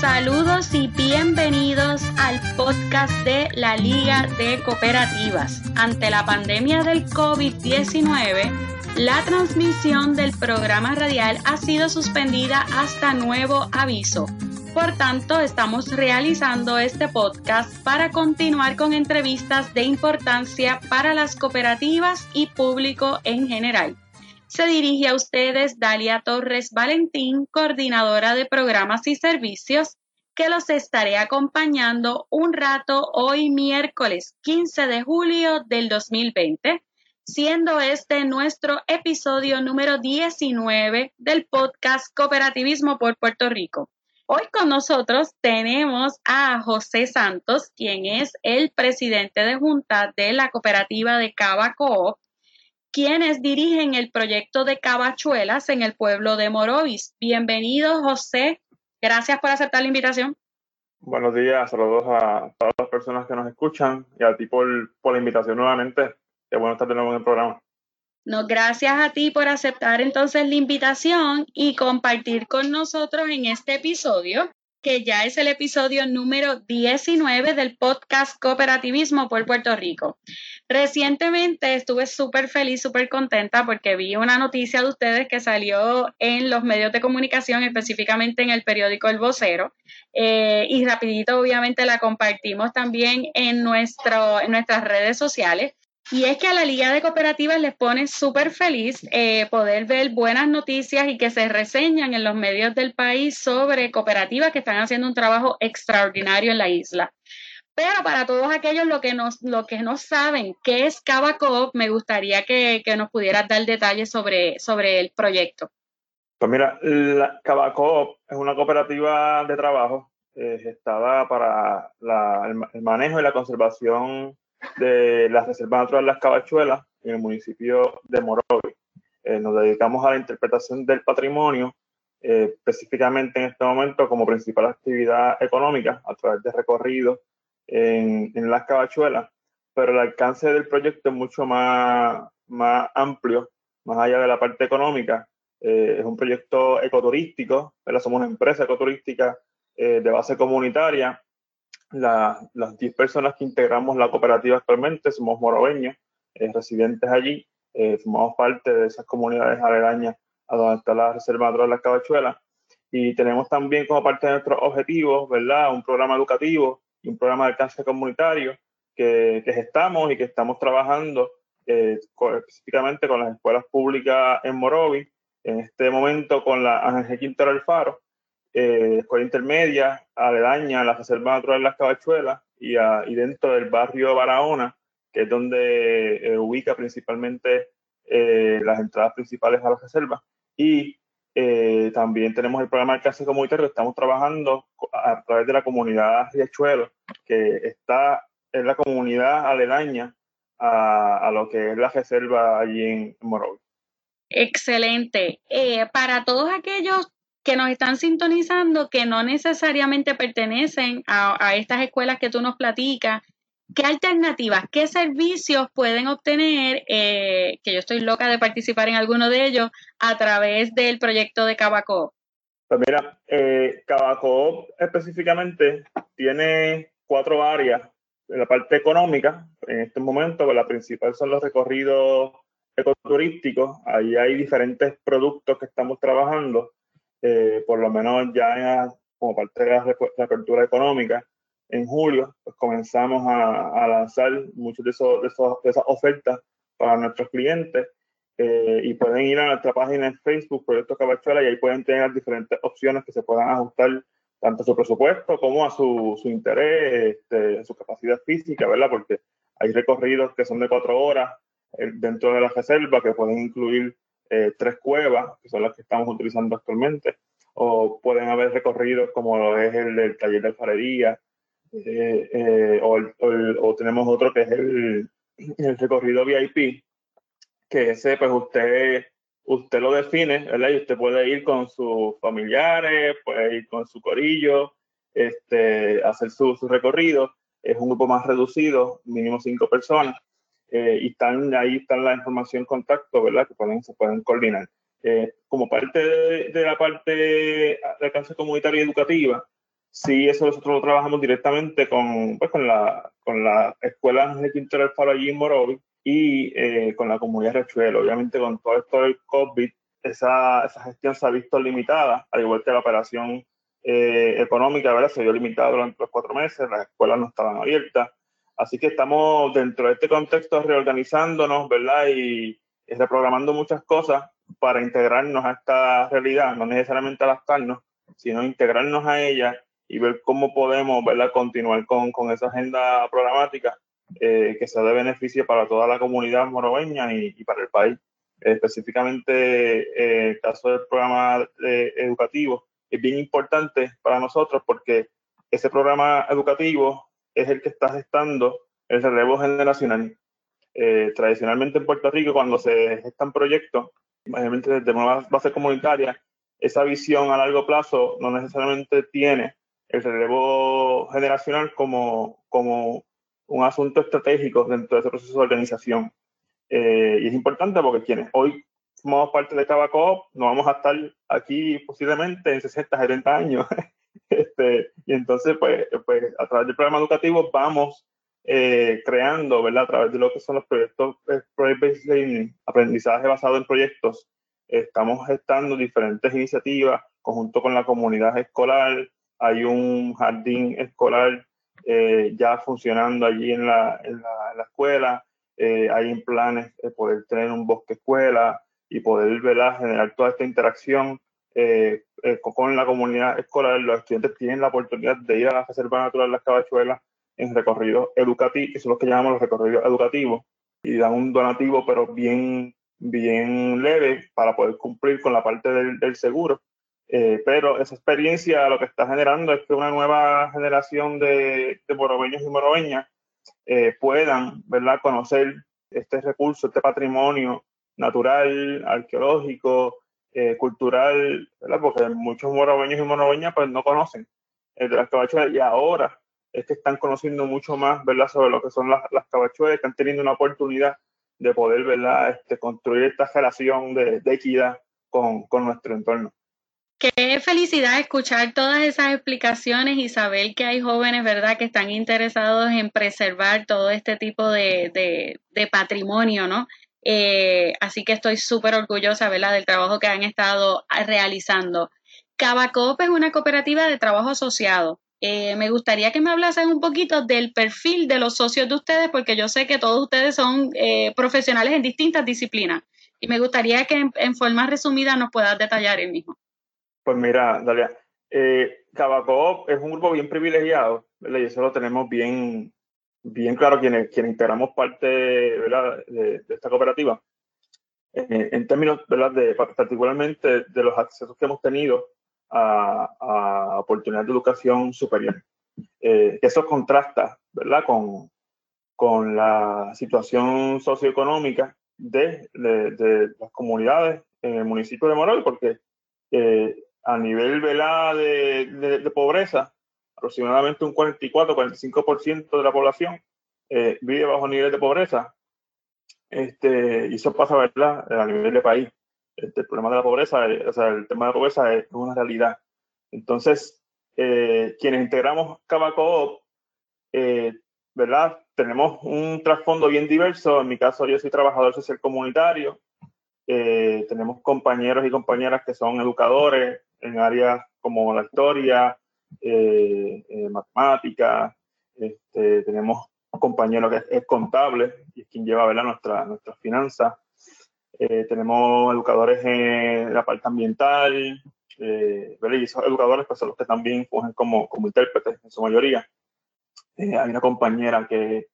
Saludos y bienvenidos al podcast de la Liga de Cooperativas. Ante la pandemia del COVID-19, la transmisión del programa radial ha sido suspendida hasta nuevo aviso. Por tanto, estamos realizando este podcast para continuar con entrevistas de importancia para las cooperativas y público en general. Se dirige a ustedes Dalia Torres Valentín, coordinadora de programas y servicios, que los estaré acompañando un rato hoy miércoles 15 de julio del 2020, siendo este nuestro episodio número 19 del podcast Cooperativismo por Puerto Rico. Hoy con nosotros tenemos a José Santos, quien es el presidente de junta de la cooperativa de Cava quienes dirigen el proyecto de Cavachuelas en el pueblo de Morovis. Bienvenido, José. Gracias por aceptar la invitación. Buenos días, saludos a todas las personas que nos escuchan y a ti por, por la invitación nuevamente. Qué bueno estar de nuevo en el programa. No, gracias a ti por aceptar entonces la invitación y compartir con nosotros en este episodio, que ya es el episodio número 19 del podcast Cooperativismo por Puerto Rico. Recientemente estuve súper feliz, súper contenta porque vi una noticia de ustedes que salió en los medios de comunicación, específicamente en el periódico El Vocero, eh, y rapidito obviamente la compartimos también en, nuestro, en nuestras redes sociales y es que a la Liga de Cooperativas les pone súper feliz eh, poder ver buenas noticias y que se reseñan en los medios del país sobre cooperativas que están haciendo un trabajo extraordinario en la isla. Pero para todos aquellos lo que, nos, lo que no saben qué es Cava me gustaría que, nos pudieras dar detalles sobre, sobre el proyecto. Pues mira, la Cava es una cooperativa de trabajo eh, gestada para el manejo y la conservación de la Reserva Natural Las Cabachuelas en el municipio de Morovi. Eh, nos dedicamos a la interpretación del patrimonio, eh, específicamente en este momento como principal actividad económica a través de recorridos en, en, Las Cabachuelas, pero el alcance del proyecto es mucho más, más amplio, más allá de la parte económica. Eh, es un proyecto ecoturístico, somos una empresa ecoturística de base comunitaria las 10 personas que integramos la cooperativa actualmente somos moroveños, eh, residentes allí, eh, formamos parte de esas comunidades aledañas a donde está la Reserva de las Cabachuelas. Y tenemos también como parte de nuestros objetivos, ¿verdad? Un programa educativo y un programa de alcance comunitario que, que gestamos y que estamos trabajando eh, específicamente con las escuelas públicas en Morovi, en este momento con la Ángel Quintero Alfaro, eh, escuela intermedia, aledaña a la Reserva Natural de las Cabachuelas y, dentro del barrio Barahona, que es donde eh, ubica principalmente eh, las entradas principales a la reserva. Y también tenemos el programa alcance comunitario estamos trabajando a través de la comunidad Riachuelo, que está en la comunidad aledaña a, lo que es la reserva allí en Morovi. Excelente. para todos aquellos que nos están sintonizando que no necesariamente pertenecen a, estas escuelas que tú nos platicas, ¿qué alternativas, qué servicios pueden obtener, eh, que yo estoy loca de participar en alguno de ellos, a través del proyecto de Cabaco? Pues mira, eh, Cabaco específicamente tiene cuatro áreas. En la parte económica, en este momento, pues la principal son los recorridos ecoturísticos. Ahí hay diferentes productos que estamos trabajando eh, por lo menos ya como parte de la reapertura económica, en julio, pues comenzamos a, lanzar muchas de, esos, de, esas ofertas para nuestros clientes eh, y pueden ir a nuestra página en Facebook, Proyecto Cabachuela, y ahí pueden tener diferentes opciones que se puedan ajustar tanto a su presupuesto como a su, su interés, este, su capacidad física, ¿verdad? Porque hay recorridos que son de cuatro horas eh, dentro de la reserva que pueden incluir eh, tres cuevas, que son las que estamos utilizando actualmente, o pueden haber recorridos como es el del taller de alfarería, eh, eh, o, tenemos otro que es el, el, recorrido VIP, que ese pues usted, usted lo define, ¿verdad? Y usted puede ir con sus familiares, puede ir con su corillo, este, hacer su, su recorrido. Es un grupo más reducido, mínimo cinco personas eh, y están, ahí está la información contacto, ¿verdad? Que pueden, se pueden coordinar. Eh, como parte de, la parte de alcance comunitaria y educativa, Sí, eso nosotros lo trabajamos directamente con, pues, con, la, con la escuela de Quintero del Faro allí en Morovi y eh, con la comunidad de Rechuelo. Obviamente con todo esto del COVID, esa, esa gestión se ha visto limitada, al igual que la operación eh, económica, ¿verdad? Se vio limitada durante los cuatro meses, las escuelas no estaban abiertas. Así que estamos dentro de este contexto reorganizándonos, ¿verdad? Y, reprogramando muchas cosas para integrarnos a esta realidad, no necesariamente adaptarnos, sino integrarnos a ella y ver cómo podemos, ¿verdad? Continuar con, con esa agenda programática eh, que sea de beneficio para toda la comunidad moroveña y, para el país. específicamente, eh, el caso del programa eh, educativo es bien importante para nosotros porque ese programa educativo es el que está gestando el relevo generacional. tradicionalmente en Puerto Rico, cuando se gestan proyectos, obviamente desde una base comunitaria, esa visión a largo plazo no necesariamente tiene el relevo generacional como, como un asunto estratégico dentro de ese proceso de organización. Eh, y es importante porque quienes hoy somos parte de Tabaco, no vamos a estar aquí posiblemente en 60, 70 años. este, y entonces, pues, pues, a través del programa educativo vamos eh, creando, ¿verdad? A través de lo que son los proyectos eh, Project-Based Learning, aprendizaje basado en proyectos, estamos gestando diferentes iniciativas conjunto con la comunidad escolar. Hay un jardín escolar eh, ya funcionando allí en la, en la, escuela. Eh, hay planes de poder tener un bosque escuela y poder generar toda esta interacción eh, con la comunidad escolar. Los estudiantes tienen la oportunidad de ir a la Reserva Natural Las Cabachuelas en recorridos educativos, que son los que llamamos los recorridos educativos, y dan un donativo, pero bien, bien leve para poder cumplir con la parte del, del seguro. Eh, pero esa experiencia lo que está generando es que una nueva generación de, de morobeños y morobeñas eh, puedan ¿verdad? conocer este recurso, este patrimonio natural, arqueológico, eh, cultural, ¿verdad? porque muchos morobeños y morobeñas pues, no conocen el de las cabachuelas y ahora es que están conociendo mucho más ¿verdad? sobre lo que son las, las cabachuelas, están teniendo una oportunidad de poder ¿verdad? Este, construir esta relación de, de equidad con, con nuestro entorno. Qué felicidad escuchar todas esas explicaciones y saber que hay jóvenes, ¿verdad?, que están interesados en preservar todo este tipo de, patrimonio, ¿no? Eh, así que estoy súper orgullosa, ¿verdad?, del trabajo que han estado realizando. Cabacop es una cooperativa de trabajo asociado. Eh, me gustaría que me hablasen un poquito del perfil de los socios de ustedes, porque yo sé que todos ustedes son eh, profesionales en distintas disciplinas. Y me gustaría que en, forma resumida nos puedas detallar el mismo. Pues mira, Dalia, eh, es un grupo bien privilegiado, ¿verdad? y eso lo tenemos bien, bien claro quienes, quienes integramos parte ¿verdad? De, esta cooperativa. Eh, en términos, ¿verdad? De, particularmente de los accesos que hemos tenido a, a oportunidades de educación superior. Eh, eso contrasta, ¿verdad? Con, con la situación socioeconómica de, de, de, las comunidades en el municipio de Morol, porque eh, a nivel De, de, pobreza, aproximadamente un 44-45% de la población eh, vive bajo nivel de pobreza. Este, y eso pasa ¿verdad? a nivel de país. Este, el problema de la pobreza, eh, o sea, el tema de la pobreza es una realidad. Entonces, eh, quienes integramos Cabacoop, ¿verdad? Tenemos un trasfondo bien diverso. En mi caso, yo soy trabajador social comunitario. tenemos compañeros y compañeras que son educadores, en áreas como la historia, eh, eh, este, tenemos un compañero que es, contable y es quien lleva ¿verdad? nuestra, nuestras finanzas. Eh, tenemos educadores en la parte ambiental, eh, y esos educadores pues, son los que también fungen como, como intérpretes en su mayoría. hay una compañera que,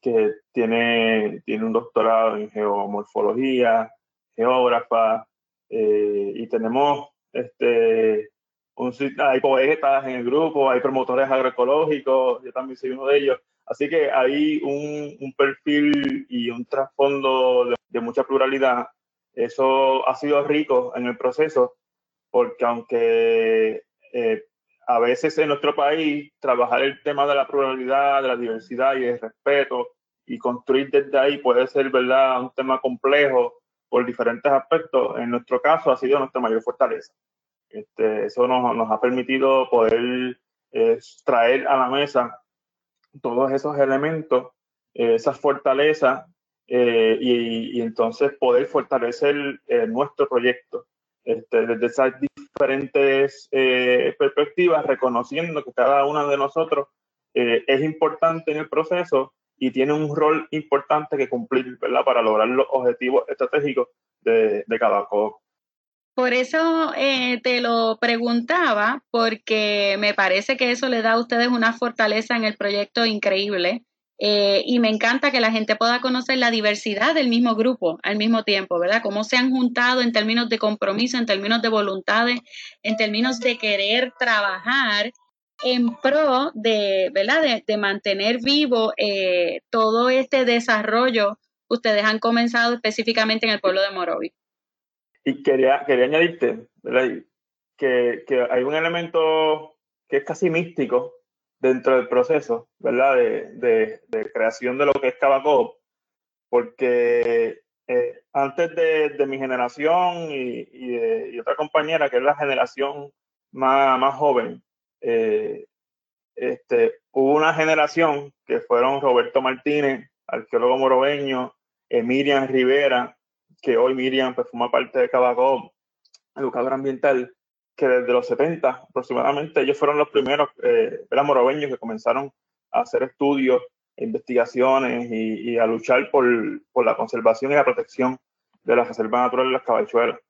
que tiene, tiene un doctorado en geomorfología, geógrafa, y tenemos este, un, hay poetas en el grupo, hay promotores agroecológicos, yo también soy uno de ellos. Así que hay un, perfil y un trasfondo de, mucha pluralidad. Eso ha sido rico en el proceso, porque aunque eh, a veces en nuestro país trabajar el tema de la pluralidad, de la diversidad y el respeto y construir desde ahí puede ser, ¿verdad?, un tema complejo por diferentes aspectos. En nuestro caso ha sido nuestra mayor fortaleza. Este, eso nos, nos, ha permitido poder es traer a la mesa todos esos elementos, eh, esas fortalezas, eh, y, entonces poder fortalecer nuestro proyecto este, desde esas diferentes perspectivas, reconociendo que cada uno de nosotros es importante en el proceso y tiene un rol importante que cumplir ¿verdad? para lograr los objetivos estratégicos de, de cada co por eso eh, te lo preguntaba, porque me parece que eso le da a ustedes una fortaleza en el proyecto increíble. Eh, y me encanta que la gente pueda conocer la diversidad del mismo grupo al mismo tiempo, ¿verdad? Cómo se han juntado en términos de compromiso, en términos de voluntades, en términos de querer trabajar en pro de, ¿verdad? De, mantener vivo eh, todo este desarrollo que ustedes han comenzado específicamente en el pueblo de Morovi. Y quería, quería añadirte Que, que, hay un elemento que es casi místico dentro del proceso, ¿verdad? De, de, creación de lo que es Cabacop, porque eh, antes de, mi generación y, y, otra compañera, que es la generación más, más joven, eh, este, hubo una generación que fueron Roberto Martínez, arqueólogo moroveño, Miriam Rivera, que hoy Miriam pues, forma parte de Cabacó, educadora ambiental, que desde los 70 aproximadamente ellos fueron los primeros eh, moroveños que comenzaron a hacer estudios, e investigaciones y, a luchar por, por, la conservación y la protección de la reserva natural de las cabachuelas.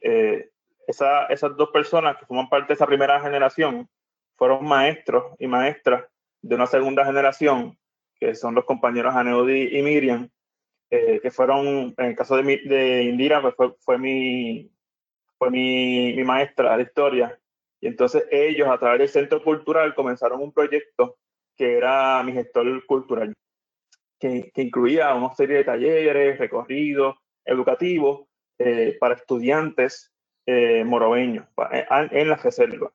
Eh, esa, esas dos personas que forman parte de esa primera generación fueron maestros y maestras de una segunda generación, que son los compañeros Aneudi y Miriam, eh, que fueron, en el caso de, de Indira, pues fue, fue, mi, fue mi, mi, maestra de historia. Y entonces ellos, a través del Centro Cultural, comenzaron un proyecto que era mi gestor cultural, que, que incluía una serie de talleres, recorridos, educativos eh, para estudiantes eh, moroveños en la reserva.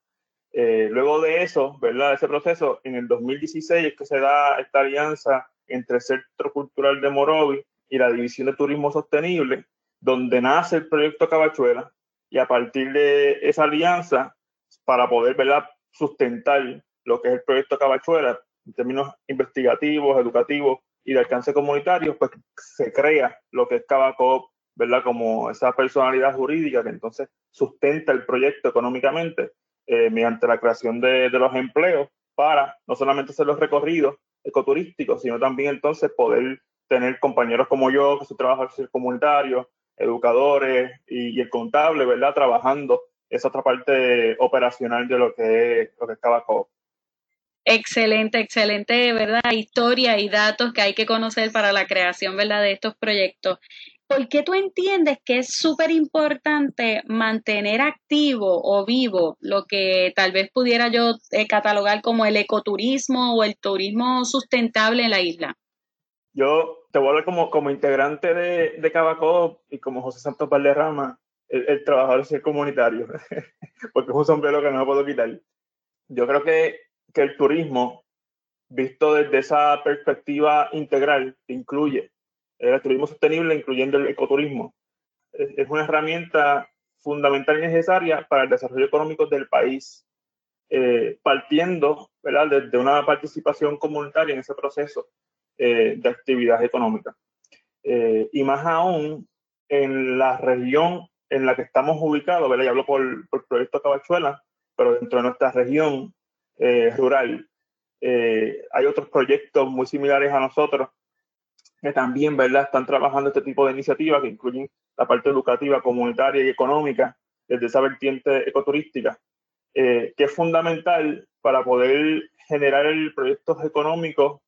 luego de eso, ¿verdad? Ese proceso, en el 2016 es que se da esta alianza entre el Centro Cultural de Morovi y la División de Turismo Sostenible, donde nace el proyecto Cabachuela y a partir de esa alianza, para poder ¿verdad? sustentar lo que es el proyecto Cabachuela en términos investigativos, educativos y de alcance comunitario, pues se crea lo que es Cabacop, ¿verdad? Como esa personalidad jurídica que entonces sustenta el proyecto económicamente eh, mediante la creación de, de, los empleos para no solamente hacer los recorridos ecoturísticos, sino también entonces poder tener compañeros como yo, que se trabaja el comunitario, educadores y, el contable, ¿verdad? Trabajando esa otra parte operacional de lo que es, lo que es Excelente, excelente, ¿verdad? Historia y datos que hay que conocer para la creación, ¿verdad? De estos proyectos. ¿Por qué tú entiendes que es súper importante mantener activo o vivo lo que tal vez pudiera yo eh, catalogar como el ecoturismo o el turismo sustentable en la isla? Yo te voy a hablar como, como integrante de, de Cabacó y como José Santos Valderrama, el, el trabajador ser comunitario, porque es un sombrero que no me puedo quitar. Yo creo que, que el turismo, visto desde esa perspectiva integral, incluye el turismo sostenible, incluyendo el ecoturismo, es, una herramienta fundamental y necesaria para el desarrollo económico del país, eh, partiendo ¿verdad? una participación comunitaria en ese proceso eh, de actividad económica. Eh, y más aún en la región en la que estamos ubicados, ¿verdad? hablo por, el proyecto Cabachuela, pero dentro de nuestra región eh, rural hay otros proyectos muy similares a nosotros que también ¿verdad? están trabajando este tipo de iniciativas que incluyen la parte educativa, comunitaria y económica desde esa vertiente ecoturística, que es fundamental para poder generar proyectos económicos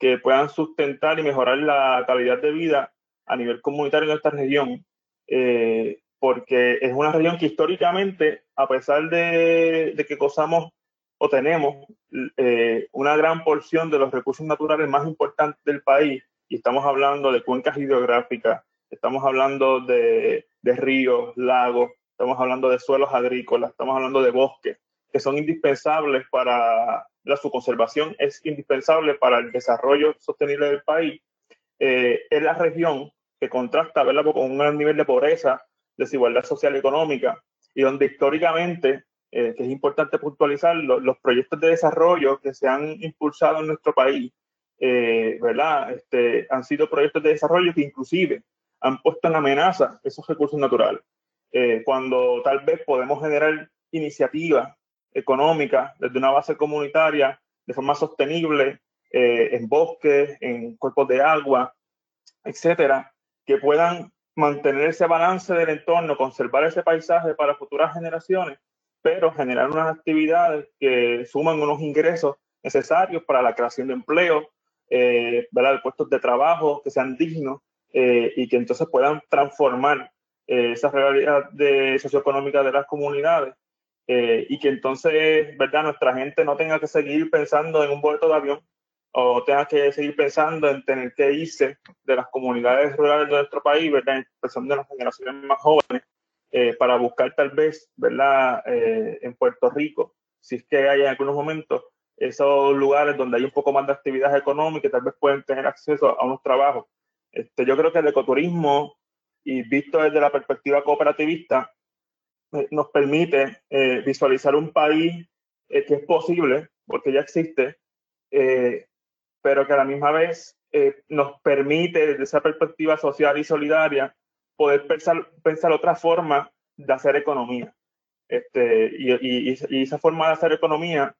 que puedan sustentar y mejorar la calidad de vida a nivel comunitario en esta región, eh, porque es una región que históricamente, a pesar de, que gozamos o tenemos eh, una gran porción de los recursos naturales más importantes del país, y estamos hablando de cuencas hidrográficas, estamos hablando de, de ríos, lagos, estamos hablando de suelos agrícolas, estamos hablando de bosques, que son indispensables para la, su conservación es indispensable para el desarrollo sostenible del país, eh, es la región que contrasta con un gran nivel de pobreza, desigualdad social y económica, y donde históricamente que es importante puntualizar, los proyectos de desarrollo que se han impulsado en nuestro país, ¿verdad? Este, han sido proyectos de desarrollo que inclusive han puesto en amenaza esos recursos naturales. cuando tal vez podemos generar iniciativas económicas desde una base comunitaria de forma sostenible en bosques, en cuerpos de agua, etcétera, que puedan mantener ese balance del entorno, conservar ese paisaje para futuras generaciones, pero generar unas actividades que suman unos ingresos necesarios para la creación de empleo, eh, de puestos de trabajo que sean dignos eh, y que entonces puedan transformar eh, esa realidad de socioeconómica de las comunidades eh, y que entonces, ¿verdad?, nuestra gente no tenga que seguir pensando en un boleto de avión o tenga que seguir pensando en tener que irse de las comunidades rurales de nuestro país, ¿verdad? Pensando en las generaciones más jóvenes, eh, para buscar tal vez, ¿verdad? Eh, en Puerto Rico, si es que hay en algunos momentos esos lugares donde hay un poco más de actividad económica y tal vez pueden tener acceso a unos trabajos. Este, yo creo que el ecoturismo, y visto desde la perspectiva cooperativista, nos permite visualizar un país que es posible, porque ya existe, pero que a la misma vez eh, nos permite desde esa perspectiva social y solidaria poder pensar, pensar otra forma de hacer economía. Este, y, y, esa forma de hacer economía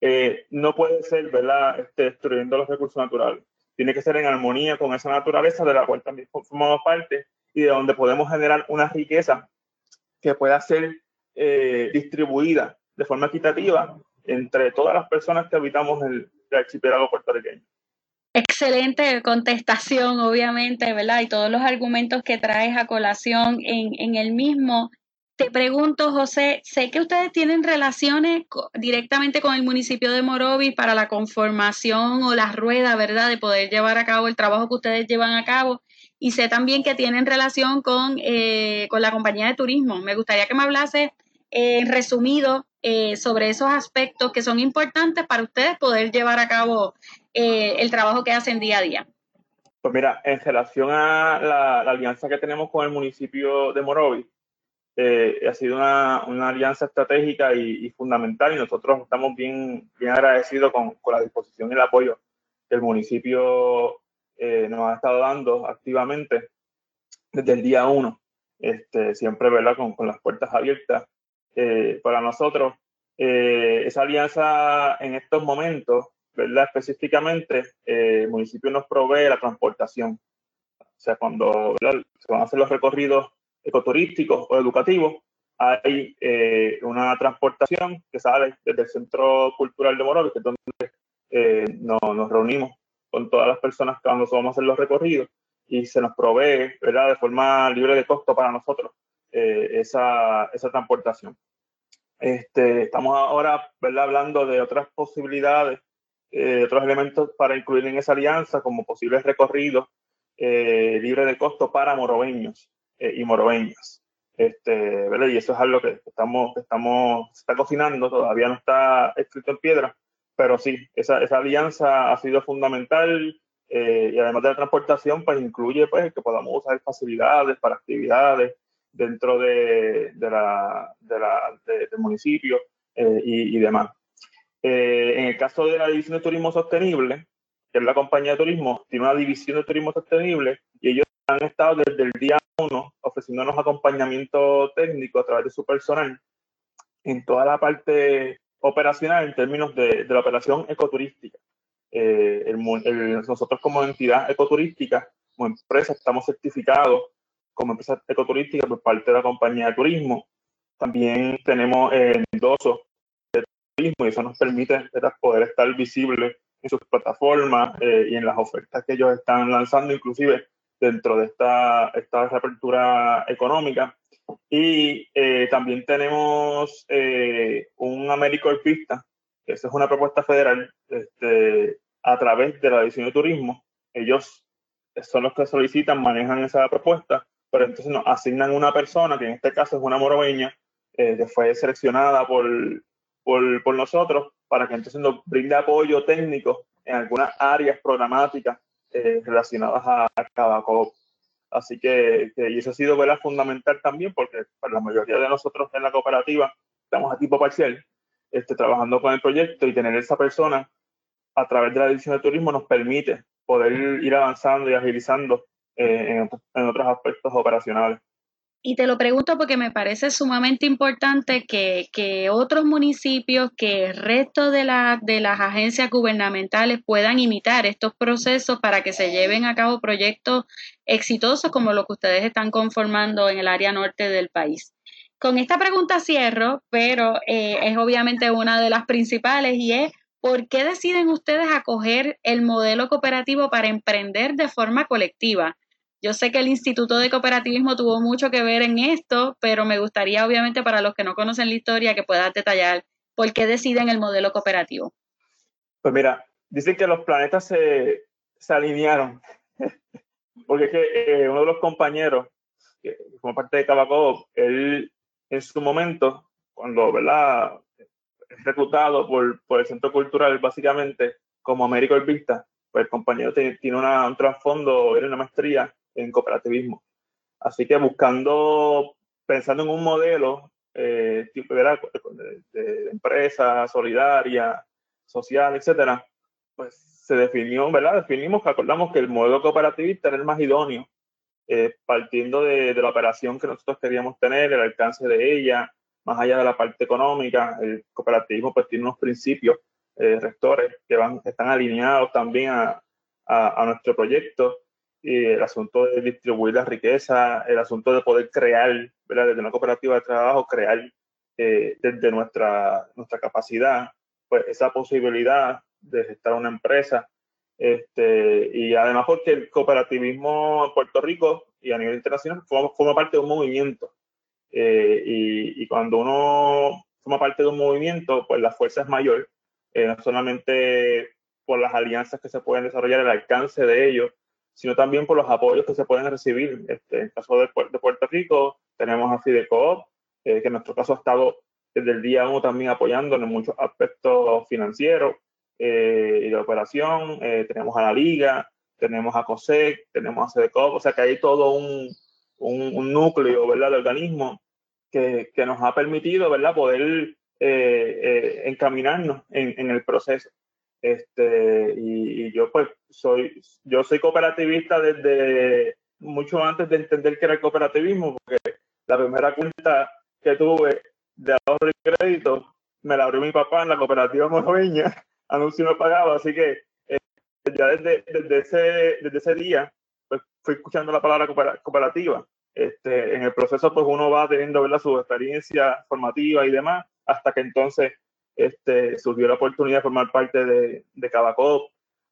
eh, no puede ser ¿verdad? Este, destruyendo los recursos naturales. Tiene que ser en armonía con esa naturaleza de la cual también formamos parte y de donde podemos generar una riqueza que pueda ser eh, distribuida de forma equitativa entre todas las personas que habitamos el, el archipiélago puertorriqueño. Excelente contestación, obviamente, ¿verdad? Y todos los argumentos que traes a colación en, en el mismo. Te pregunto, José, sé que ustedes tienen relaciones directamente con el municipio de Morovis para la conformación o la rueda, ¿verdad? De poder llevar a cabo el trabajo que ustedes llevan a cabo. Y sé también que tienen relación con, eh, con la compañía de turismo. Me gustaría que me hablase en resumido eh, sobre esos aspectos que son importantes para ustedes poder llevar a cabo eh, el trabajo que hacen día a día. Pues mira, en relación a la, alianza que tenemos con el municipio de Morovis, eh, ha sido una, una alianza estratégica y, fundamental y nosotros estamos bien, bien agradecidos con, con, la disposición y el apoyo que el municipio nos ha estado dando activamente desde el día uno. Este, siempre ¿verdad? Con, las puertas abiertas eh, para nosotros, eh, esa alianza en estos momentos, ¿verdad? Específicamente, eh, el municipio nos provee la transportación. O sea, cuando se van a hacer los recorridos ecoturísticos o educativos, hay una transportación que sale desde el Centro Cultural de Morovis, que es donde nos, reunimos con todas las personas que cuando vamos a hacer los recorridos y se nos provee, ¿verdad? De forma libre de costo para nosotros esa, esa transportación. Este, estamos ahora ¿verdad? hablando de otras posibilidades, eh, otros elementos para incluir en esa alianza, como posibles recorridos eh, libres de costo para moroveños eh, y moroveñas. Este, ¿verdad? Y eso es algo que estamos, estamos, se está cocinando, todavía no está escrito en piedra, pero sí, esa, esa alianza ha sido fundamental eh, y además de la transportación, pues incluye pues, que podamos usar facilidades para actividades, dentro de, la, del municipio eh, y, demás. Eh, en el caso de la División de Turismo Sostenible, que es la compañía de turismo, tiene una división de turismo sostenible y ellos han estado desde el día uno ofreciéndonos acompañamiento técnico a través de su personal en toda la parte operacional en términos de, la operación ecoturística. Eh, nosotros como entidad ecoturística, como empresa, estamos certificados como empresa ecoturística por parte de la compañía de turismo. También tenemos el endoso de turismo y eso nos permite poder estar visibles en sus plataformas eh, y en las ofertas que ellos están lanzando, inclusive dentro de esta, esta reapertura económica. Y eh, también tenemos eh, un Américo Pista, que es una propuesta federal este, a través de la División de Turismo. Ellos son los que solicitan, manejan esa propuesta pero entonces nos asignan una persona, que en este caso es una moroveña, eh, que fue seleccionada por, por, por, nosotros, para que entonces nos brinde apoyo técnico en algunas áreas programáticas eh, relacionadas a, a Así que, y eso ha sido ¿verdad? fundamental también, porque para la mayoría de nosotros en la cooperativa estamos a tipo parcial, este, trabajando con el proyecto y tener esa persona a través de la división de turismo nos permite poder ir avanzando y agilizando eh, en, otros aspectos operacionales. Y te lo pregunto porque me parece sumamente importante que, que otros municipios, que el resto de, la, de las agencias gubernamentales puedan imitar estos procesos para que se lleven a cabo proyectos exitosos como los que ustedes están conformando en el área norte del país. Con esta pregunta cierro, pero eh, es obviamente una de las principales y es, ¿por qué deciden ustedes acoger el modelo cooperativo para emprender de forma colectiva? Yo sé que el Instituto de Cooperativismo tuvo mucho que ver en esto, pero me gustaría, obviamente, para los que no conocen la historia, que puedas detallar por qué deciden el modelo cooperativo. Pues mira, dicen que los planetas se, alinearon, porque es que eh, uno de los compañeros, que como parte de Cabaco, él en su momento, cuando ¿verdad? es reclutado por, por el Centro Cultural, básicamente, como Américo Vista, pues el compañero tiene, un trasfondo, era una maestría en cooperativismo. Así que buscando, pensando en un modelo eh, De, empresa solidaria, social, etcétera, pues se definió, ¿verdad? Definimos que acordamos que el modelo cooperativista era el más idóneo, eh, partiendo de, la operación que nosotros queríamos tener, el alcance de ella, más allá de la parte económica, el cooperativismo pues tiene unos principios eh, rectores que van, están alineados también a, a, a nuestro proyecto el asunto de distribuir la riqueza, el asunto de poder crear, ¿verdad? desde una cooperativa de trabajo, crear eh, desde nuestra, nuestra capacidad, pues esa posibilidad de gestar una empresa. Este, y además porque el cooperativismo en Puerto Rico y a nivel internacional forma, parte de un movimiento. Eh, y, y, cuando uno forma parte de un movimiento, pues la fuerza es mayor, eh, no solamente por las alianzas que se pueden desarrollar, el alcance de ellos, sino también por los apoyos que se pueden recibir. Este, en el caso de, de Puerto Rico, tenemos a Fidecoop, eh, que en nuestro caso ha estado desde el día uno también apoyando en muchos aspectos financieros eh, y de operación. Eh, tenemos a la Liga, tenemos a COSEC, tenemos a Fidecoop, o sea que hay todo un, un, núcleo ¿verdad? de organismo que, que, nos ha permitido ¿verdad? poder encaminarnos en, en el proceso. Este, y, yo pues soy, yo soy cooperativista desde mucho antes de entender que era el cooperativismo, porque la primera cuenta que tuve de ahorro y crédito me la abrió mi papá en la cooperativa moroveña, anuncio no pagaba, así que eh, ya desde, desde, ese, desde ese día pues fui escuchando la palabra cooperativa. Este, en el proceso pues uno va teniendo ¿verdad? su experiencia formativa y demás, hasta que entonces este, surgió la oportunidad de formar parte de, de Cabacop.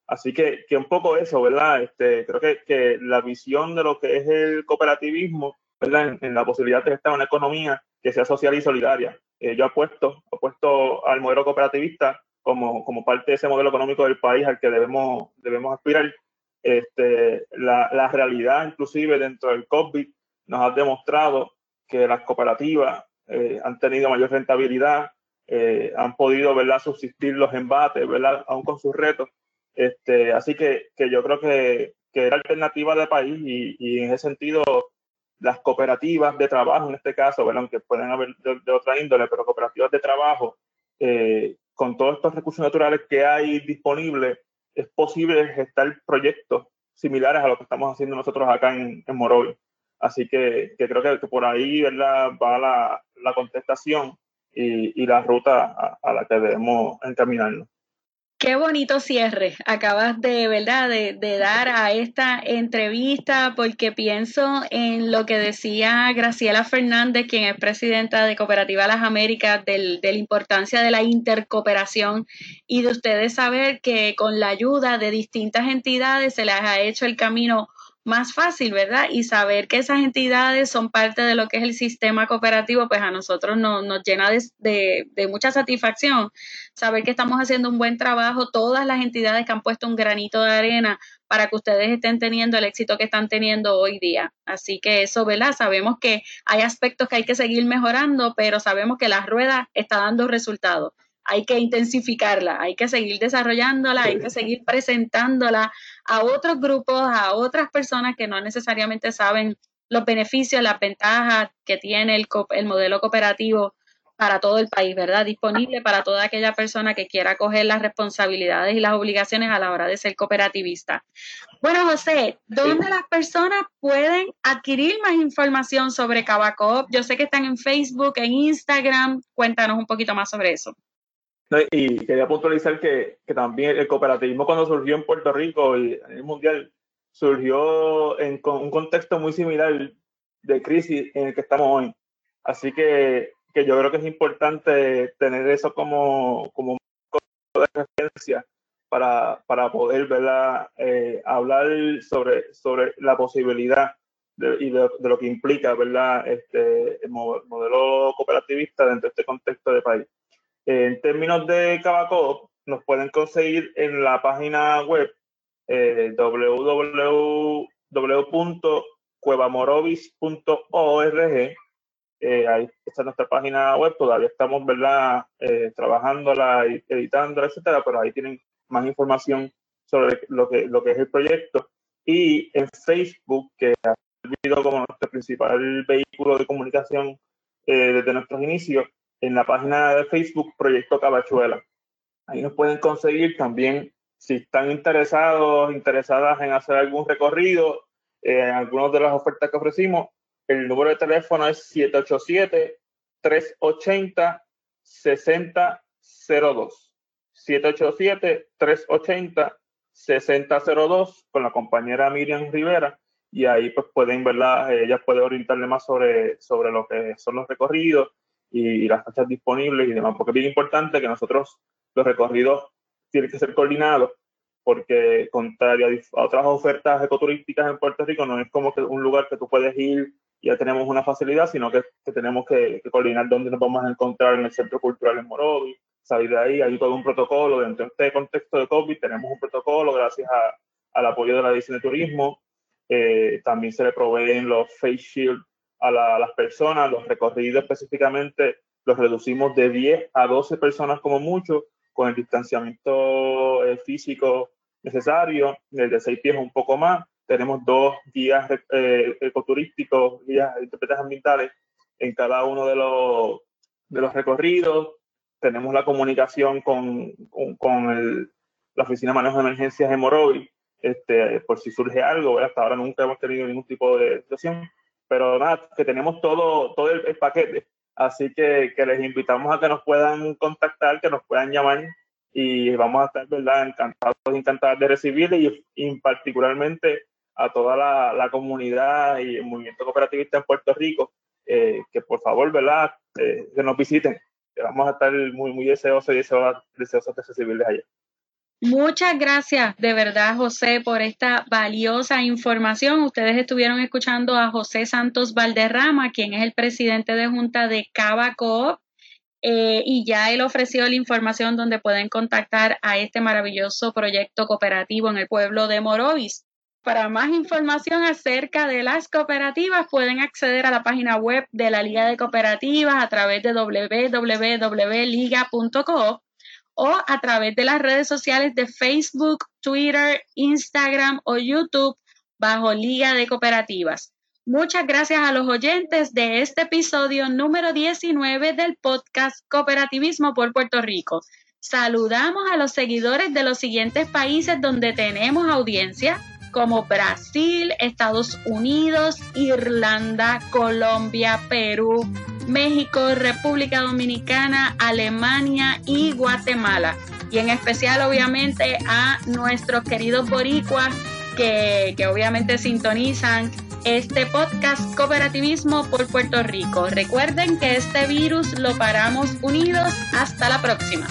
Así que, que, un poco eso, ¿verdad? Este, creo que, que la visión de lo que es el cooperativismo, ¿verdad? En, la posibilidad de estar en una economía que sea social y solidaria. Eh, yo apuesto, apuesto al modelo cooperativista como, como parte de ese modelo económico del país al que debemos, debemos aspirar. Este, la, la realidad, inclusive dentro del COVID, nos ha demostrado que las cooperativas eh, han tenido mayor rentabilidad, eh, han podido ¿verdad? subsistir los embates, ¿verdad? aún con sus retos. Este, así que, que yo creo que, que era alternativa de país y, y, en ese sentido las cooperativas de trabajo, en este caso, ¿verdad? aunque pueden haber de, otra índole, pero cooperativas de trabajo, eh, con todos estos recursos naturales que hay disponibles, es posible gestar proyectos similares a lo que estamos haciendo nosotros acá en, en Morovi. Así que, que creo que, que, por ahí ¿verdad? va la, la contestación y, la ruta a, la que debemos encaminarnos. Qué bonito cierre acabas de, ¿verdad?, de, dar a esta entrevista, porque pienso en lo que decía Graciela Fernández, quien es presidenta de Cooperativa Las Américas, de la importancia de la intercooperación y de ustedes saber que con la ayuda de distintas entidades se les ha hecho el camino más fácil, ¿verdad? Y saber que esas entidades son parte de lo que es el sistema cooperativo, pues a nosotros nos, llena de, de, mucha satisfacción saber que estamos haciendo un buen trabajo, todas las entidades que han puesto un granito de arena para que ustedes estén teniendo el éxito que están teniendo hoy día. Así que eso, ¿verdad? Sabemos que hay aspectos que hay que seguir mejorando, pero sabemos que la rueda está dando resultados hay que intensificarla, hay que seguir desarrollándola, hay que seguir presentándola a otros grupos, a otras personas que no necesariamente saben los beneficios, las ventajas que tiene el, el modelo cooperativo para todo el país, ¿verdad? Disponible para toda aquella persona que quiera coger las responsabilidades y las obligaciones a la hora de ser cooperativista. Bueno, José, ¿dónde las personas pueden adquirir más información sobre Cabacop? Yo sé que están en Facebook, en Instagram. Cuéntanos un poquito más sobre eso. Y quería puntualizar que, que, también el cooperativismo cuando surgió en Puerto Rico y en el mundial surgió en un contexto muy similar de crisis en el que estamos hoy. Así que que yo creo que es importante tener eso como, como de referencia para, para poder eh, hablar sobre, sobre la posibilidad de, y de, lo que implica ¿verdad? Este, el modelo cooperativista dentro de este contexto de país. En términos de Cabacop, nos pueden conseguir en la página web eh, www.cuevamorovis.org eh, ahí está nuestra página web, todavía estamos, ¿verdad?, eh, trabajándola, editándola, etcétera, pero ahí tienen más información sobre lo que, lo que es el proyecto. Y en Facebook, que ha servido como nuestro principal vehículo de comunicación eh, desde nuestros inicios, en la página de Facebook Proyecto Cabachuela. Ahí nos pueden conseguir también, si están interesados, interesadas en hacer algún recorrido, en algunas de las ofertas que ofrecimos, el número de teléfono es 787-380-6002. 787-380-6002 con la compañera Miriam Rivera y ahí pues pueden verla, ella puede orientarle más sobre, sobre lo que son los recorridos y, las fechas disponibles y demás, porque es bien importante que nosotros los recorridos tienen que ser coordinados porque contrario a otras ofertas ecoturísticas en Puerto Rico no es como que un lugar que tú puedes ir ya tenemos una facilidad, sino que, tenemos que, coordinar dónde nos vamos a encontrar en el Centro Cultural en Morovi, salir de ahí, hay todo un protocolo, dentro de este contexto de COVID tenemos un protocolo gracias al apoyo de la Dirección de Turismo, eh, también se le proveen los face shield a, las personas, los recorridos específicamente los reducimos de 10 a 12 personas como mucho, con el distanciamiento eh, físico necesario, de 6 pies un poco más, tenemos dos guías eh, ecoturísticos, guías intérpretes ambientales en cada uno de los, de los recorridos. Tenemos la comunicación con, con, el, la Oficina de Manejo de Emergencias de Morovi, este, por si surge algo. Hasta ahora nunca hemos tenido ningún tipo de situación, pero nada, que tenemos todo, todo el, paquete. Así que, que, les invitamos a que nos puedan contactar, que nos puedan llamar y vamos a estar, ¿verdad? Encantados, encantados de recibirles y, y particularmente a toda la, comunidad y el movimiento cooperativista en Puerto Rico eh, que por favor, ¿verdad?, eh, que nos visiten. vamos a estar muy, muy deseosos y deseosos, de recibirles allá. Muchas gracias de verdad, José, por esta valiosa información. Ustedes estuvieron escuchando a José Santos Valderrama, quien es el presidente de Junta de Cava Coop, eh, y ya él ofreció la información donde pueden contactar a este maravilloso proyecto cooperativo en el pueblo de Morovis. Para más información acerca de las cooperativas pueden acceder a la página web de la Liga de Cooperativas a través de www.liga.co o a través de las redes sociales de Facebook, Twitter, Instagram o YouTube bajo Liga de Cooperativas. Muchas gracias a los oyentes de este episodio número 19 del podcast Cooperativismo por Puerto Rico. Saludamos a los seguidores de los siguientes países donde tenemos audiencia como Brasil, Estados Unidos, Irlanda, Colombia, Perú, México, República Dominicana, Alemania y Guatemala. Y en especial obviamente a nuestros queridos boricuas que, que obviamente sintonizan este podcast Cooperativismo por Puerto Rico. Recuerden que este virus lo paramos unidos. Hasta la próxima.